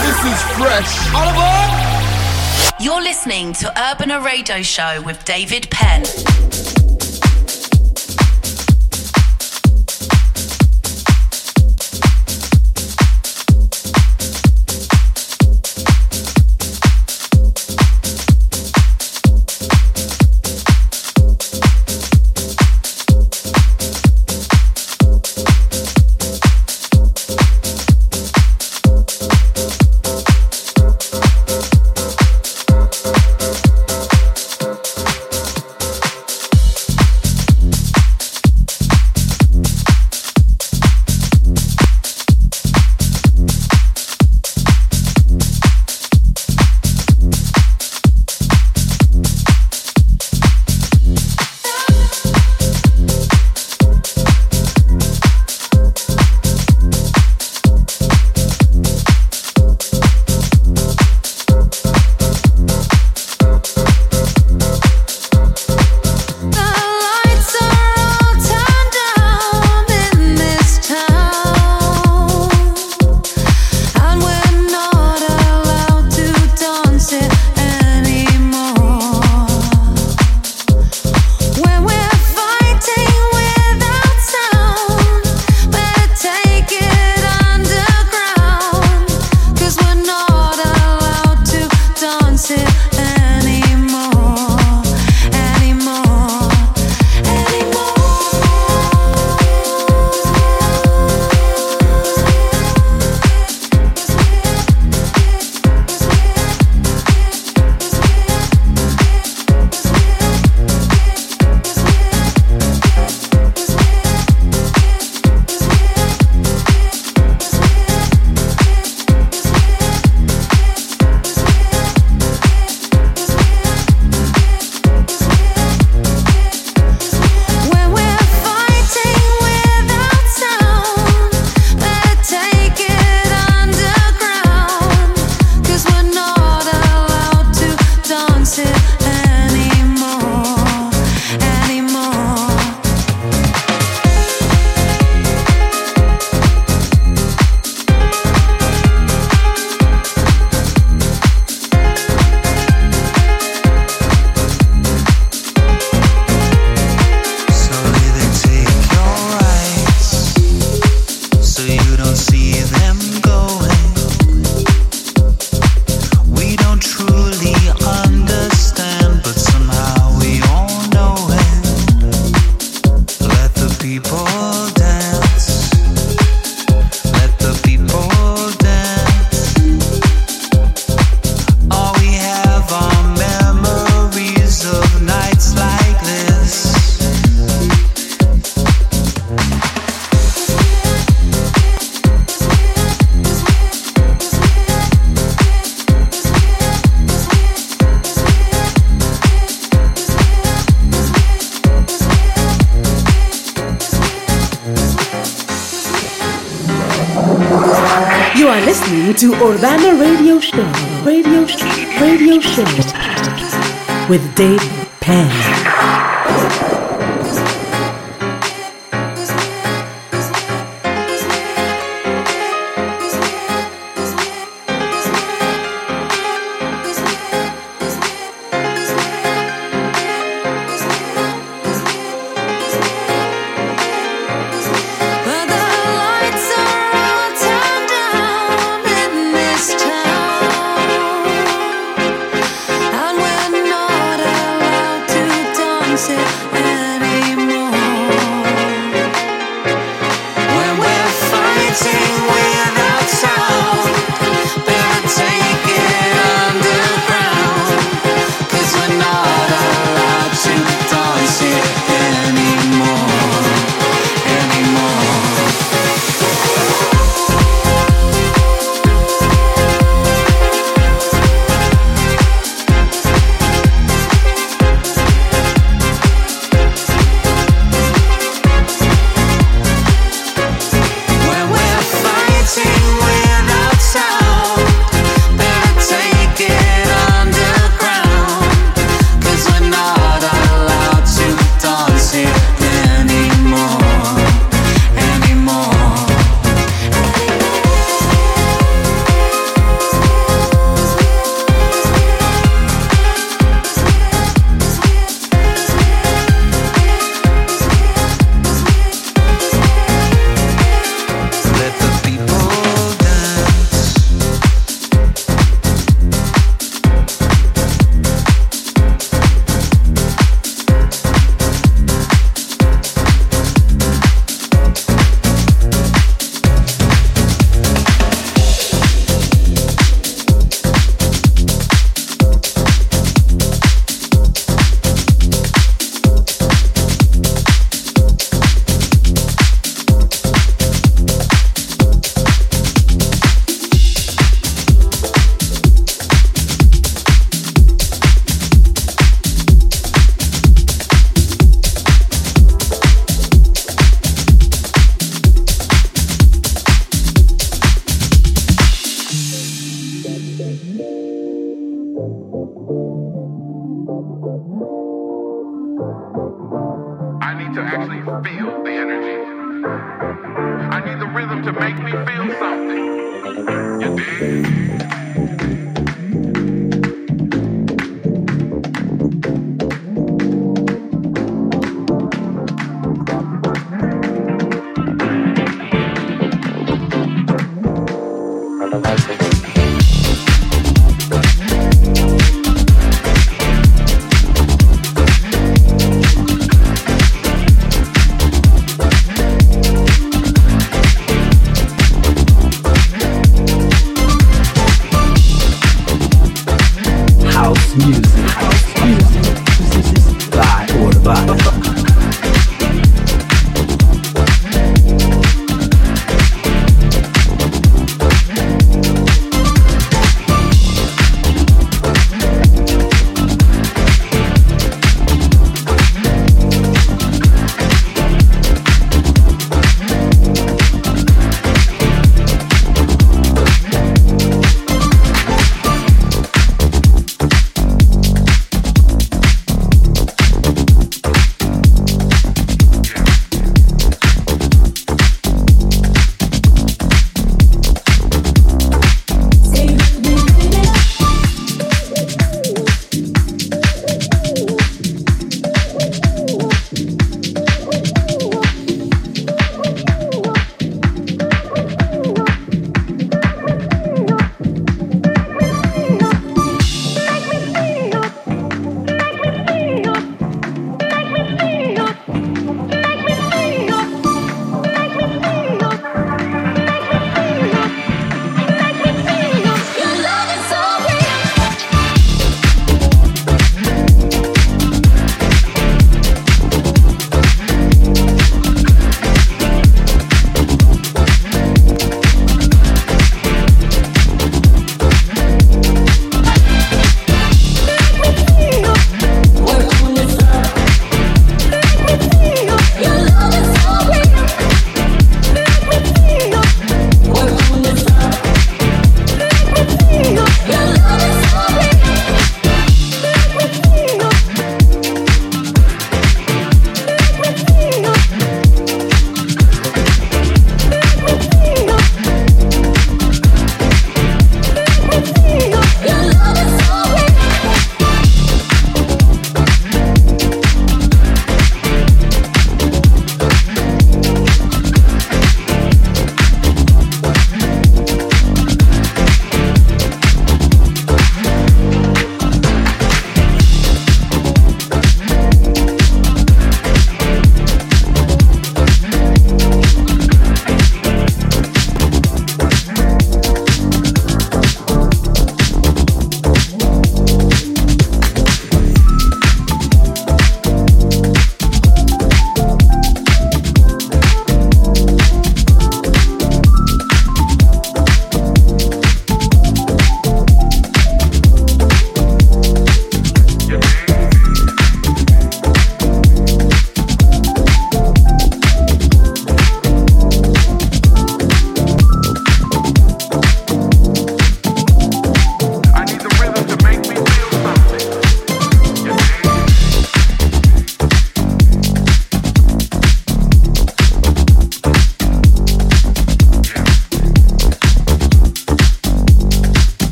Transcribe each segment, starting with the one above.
This is fresh. Aboard! You're listening to Urbana Radio Show with David Penn. With Dave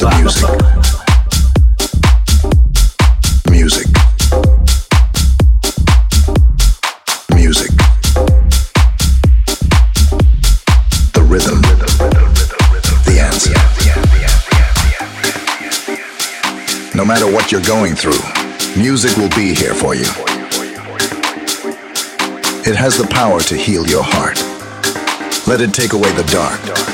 by the music. No matter what you're going through, music will be here for you. It has the power to heal your heart. Let it take away the dark.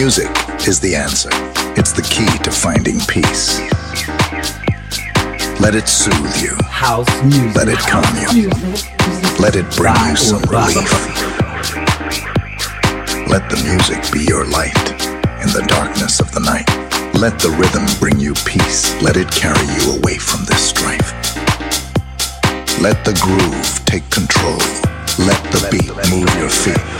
Music is the answer. It's the key to finding peace. Let it soothe you. house music. Let it calm you. Let it bring you some relief. Let the music be your light in the darkness of the night. Let the rhythm bring you peace. Let it carry you away from this strife. Let the groove take control. Let the beat move your feet.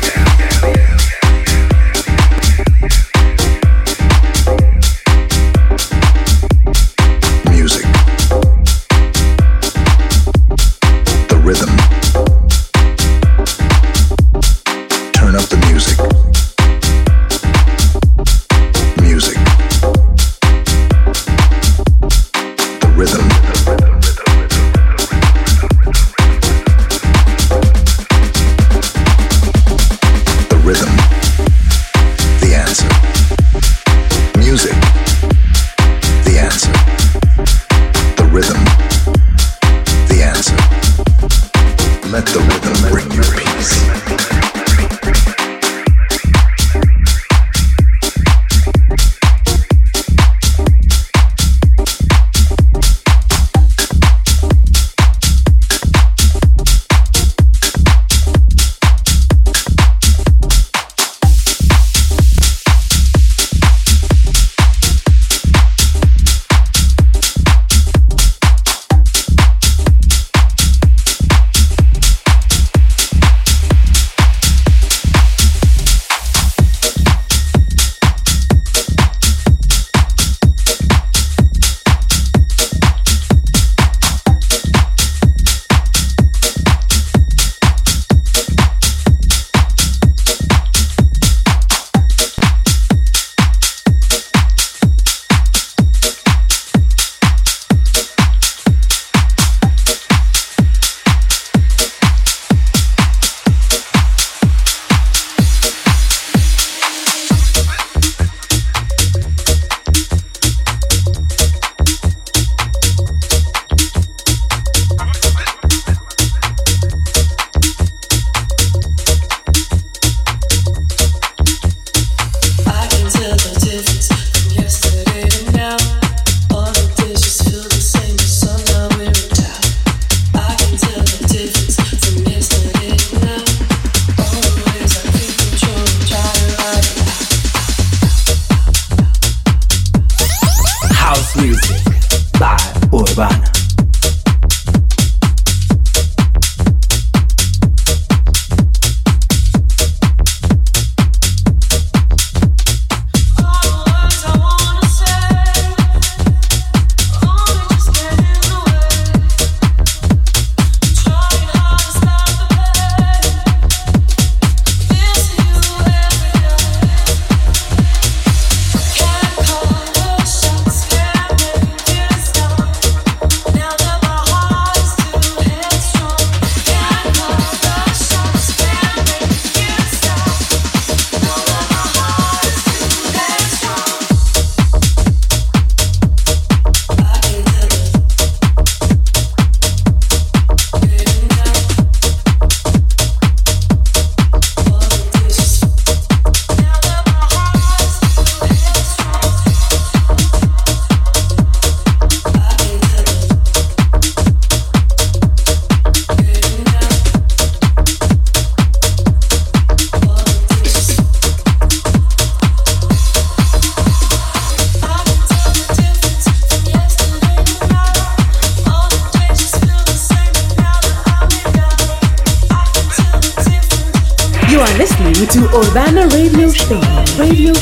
to Urbana Radio Show, Radio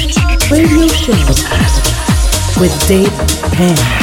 Radio Show with Dave Penn.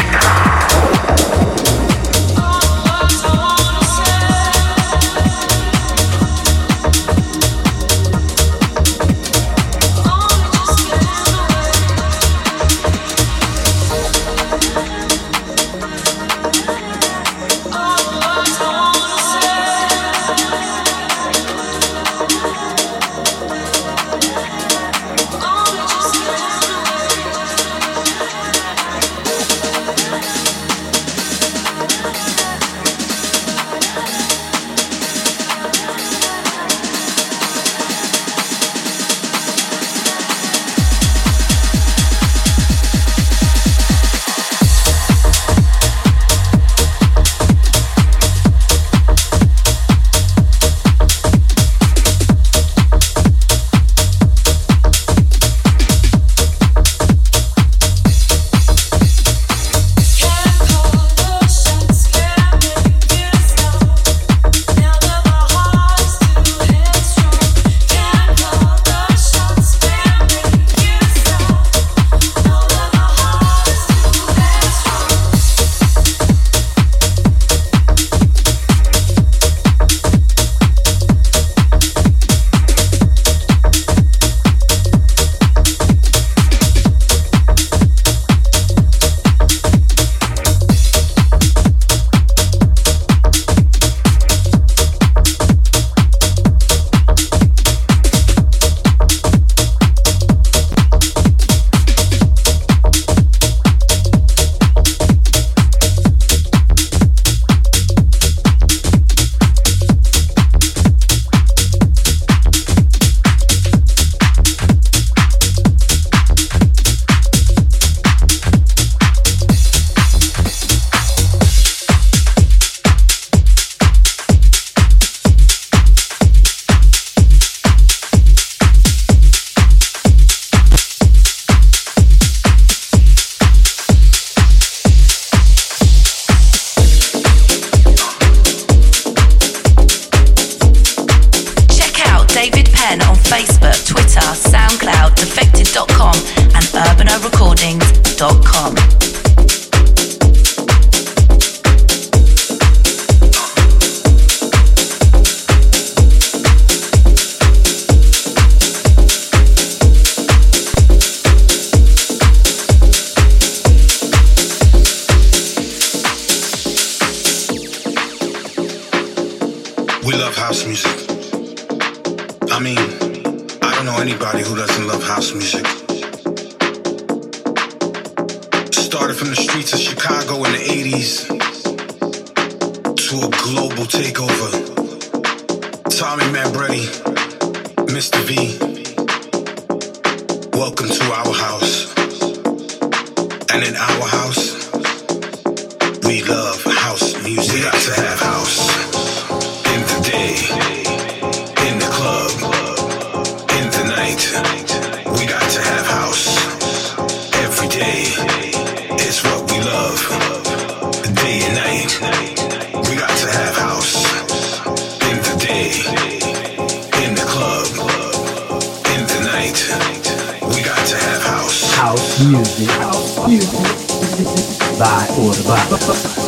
Let's go.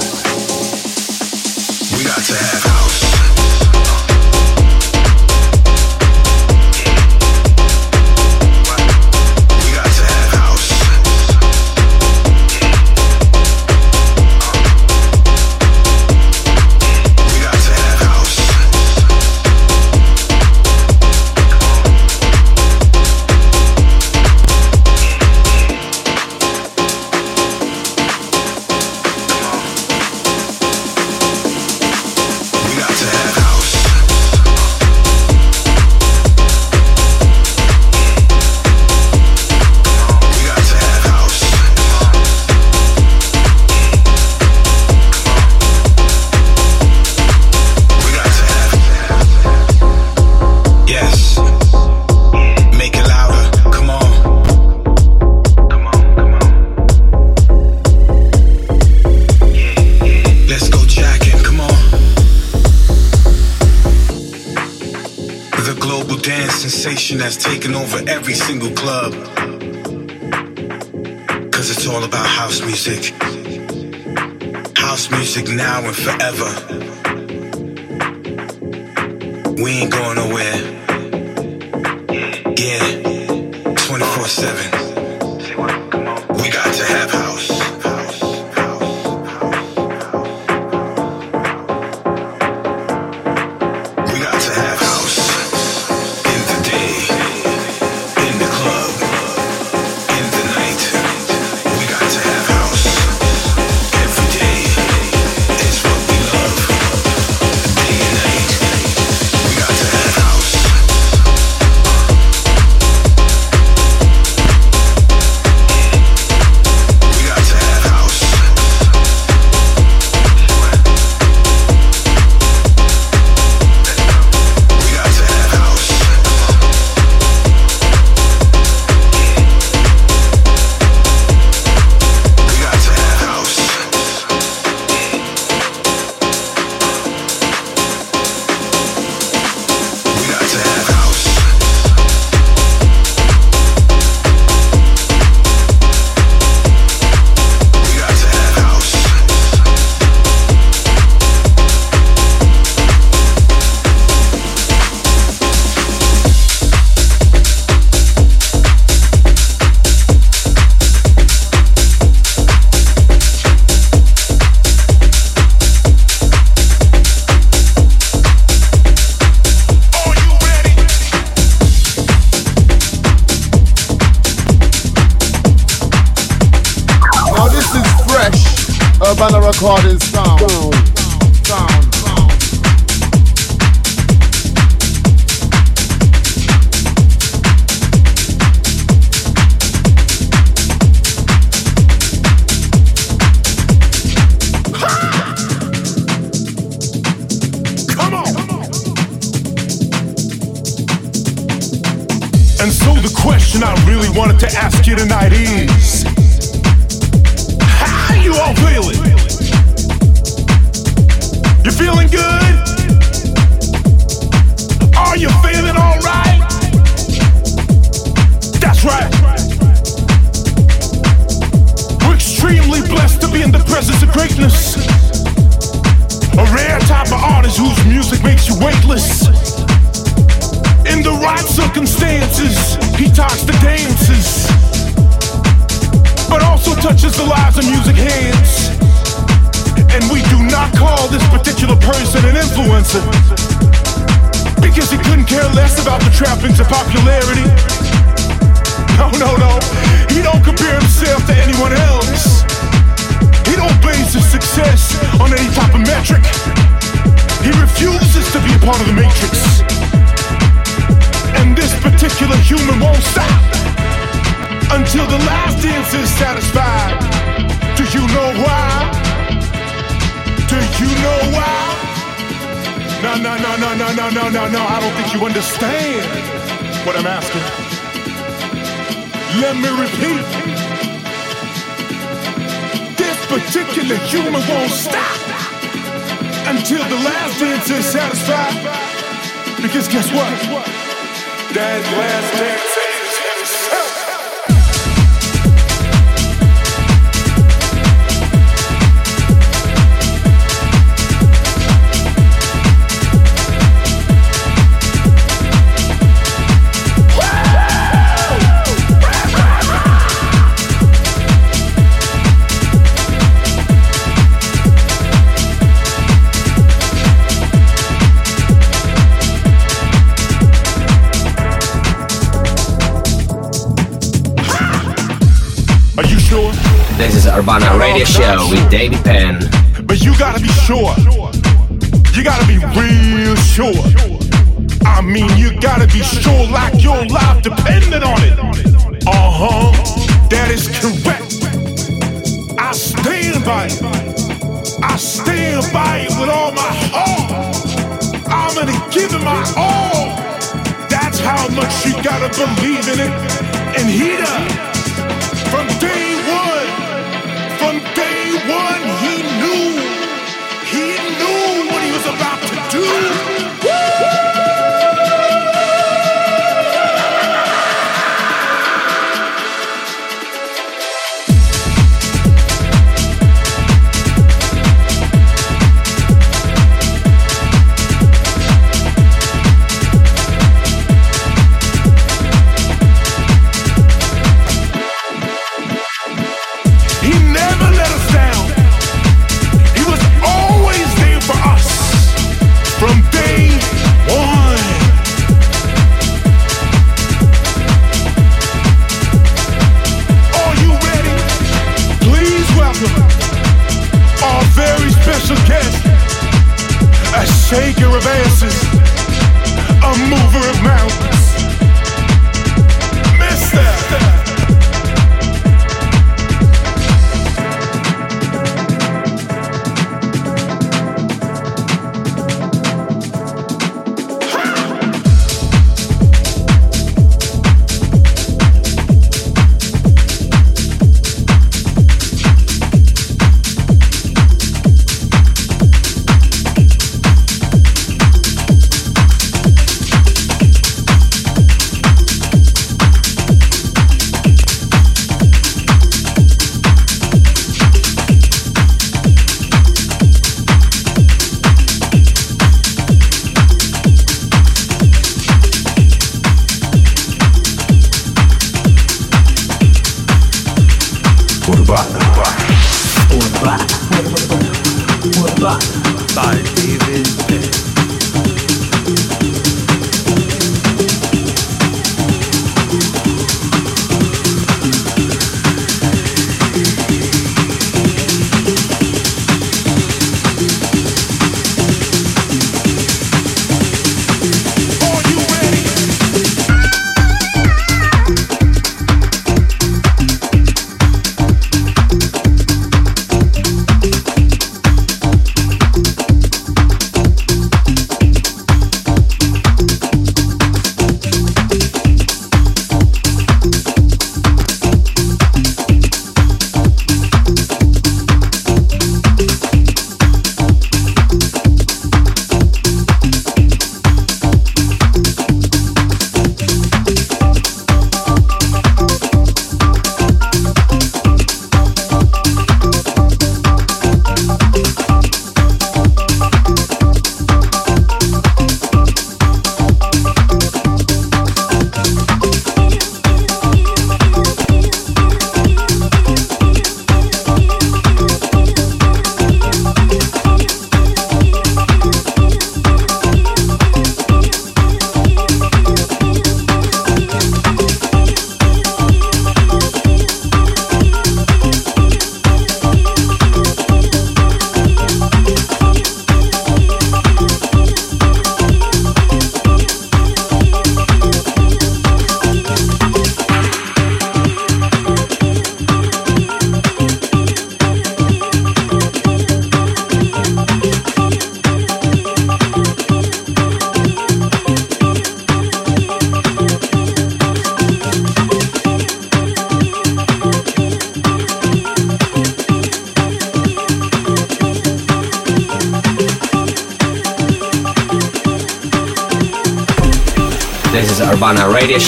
Never. won't stop until the last dance is satisfied. Because guess what? That last dance. This is Urbana Radio Show with David Penn. But you gotta be sure. You gotta be real sure. I mean, you gotta be sure like your life depended on it. Uh huh. That is correct. I stand by it. I stand by it with all my heart. I'm gonna give it my all. That's how much you gotta believe in it and he does. from day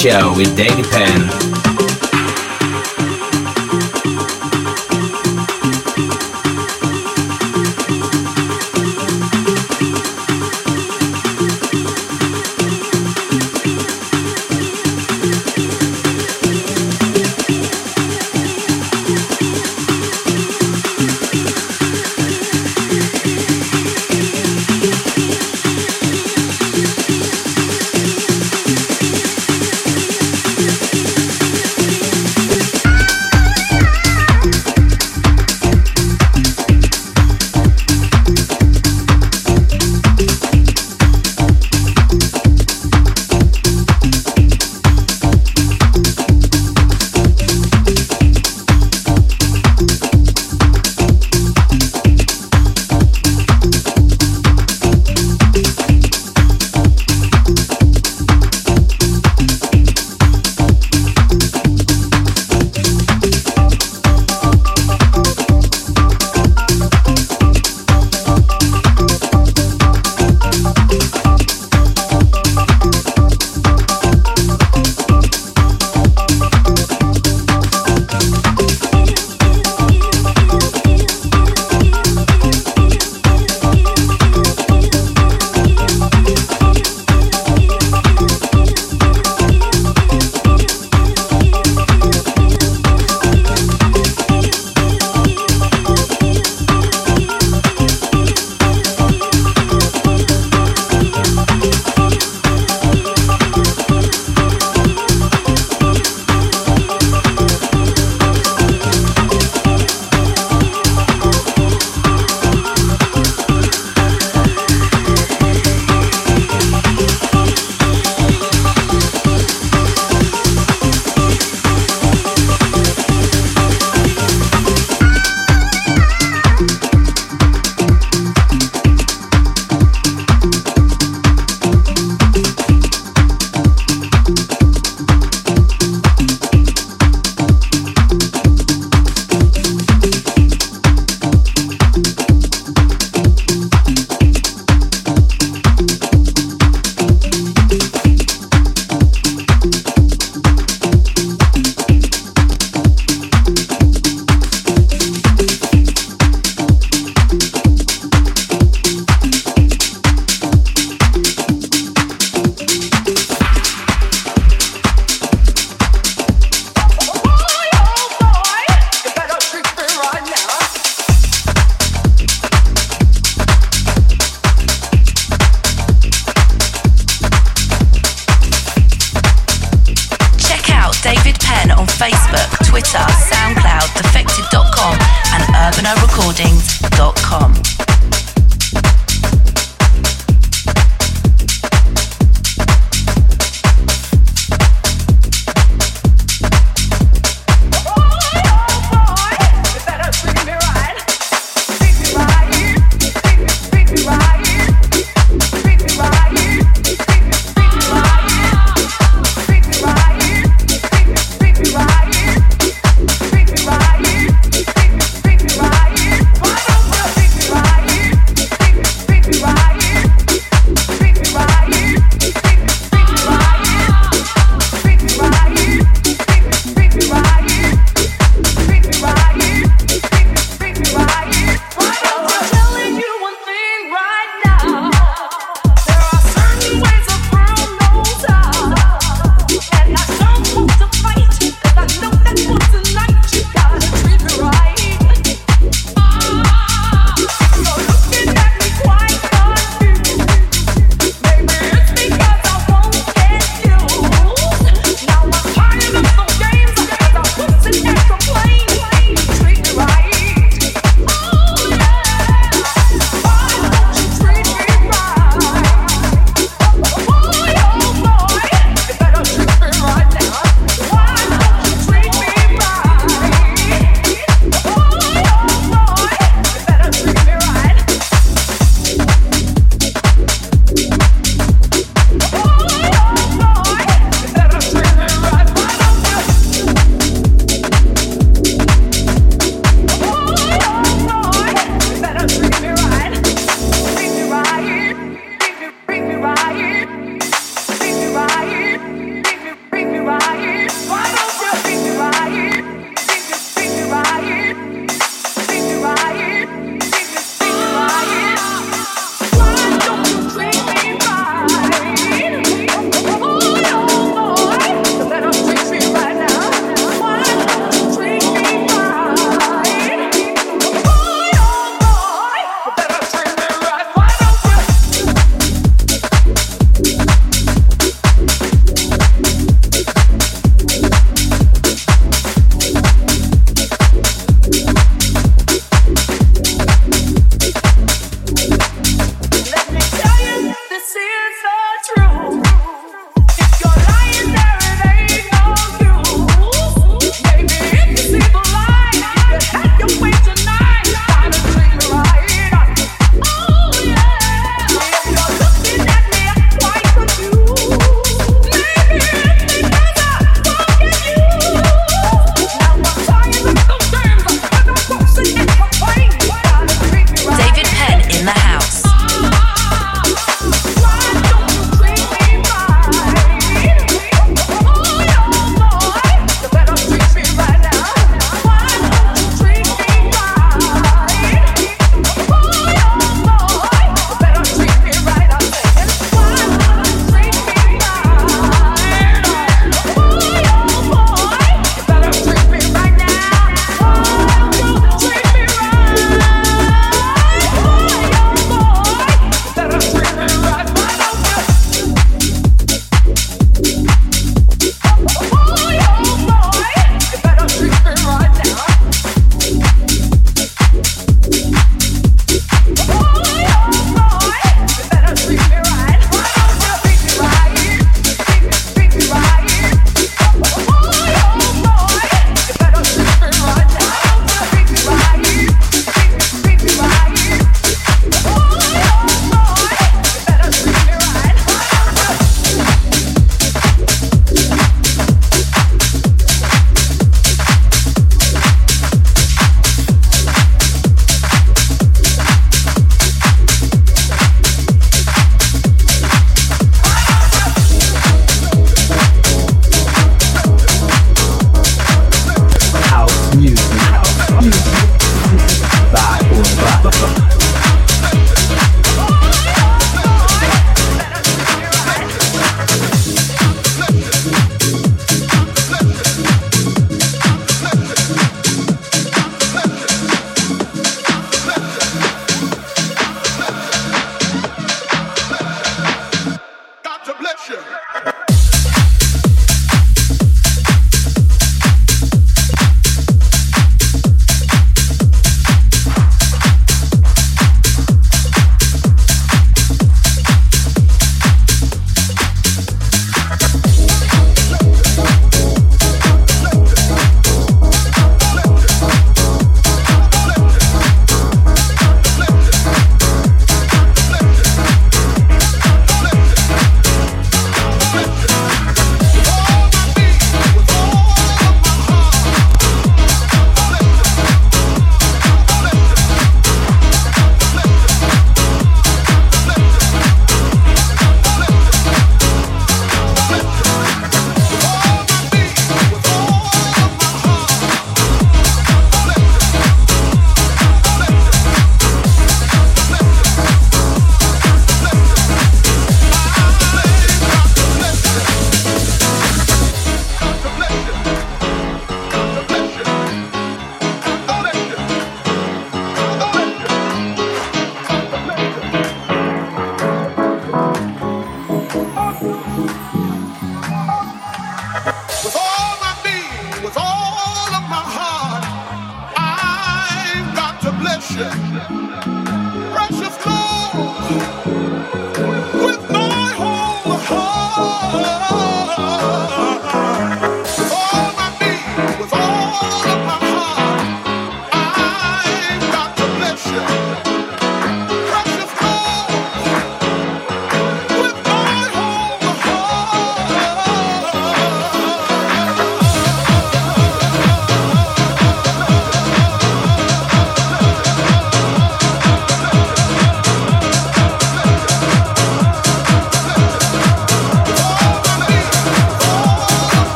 Show with David Penn. Twitter, SoundCloud, defected.com, and UrbanaRecordings.com.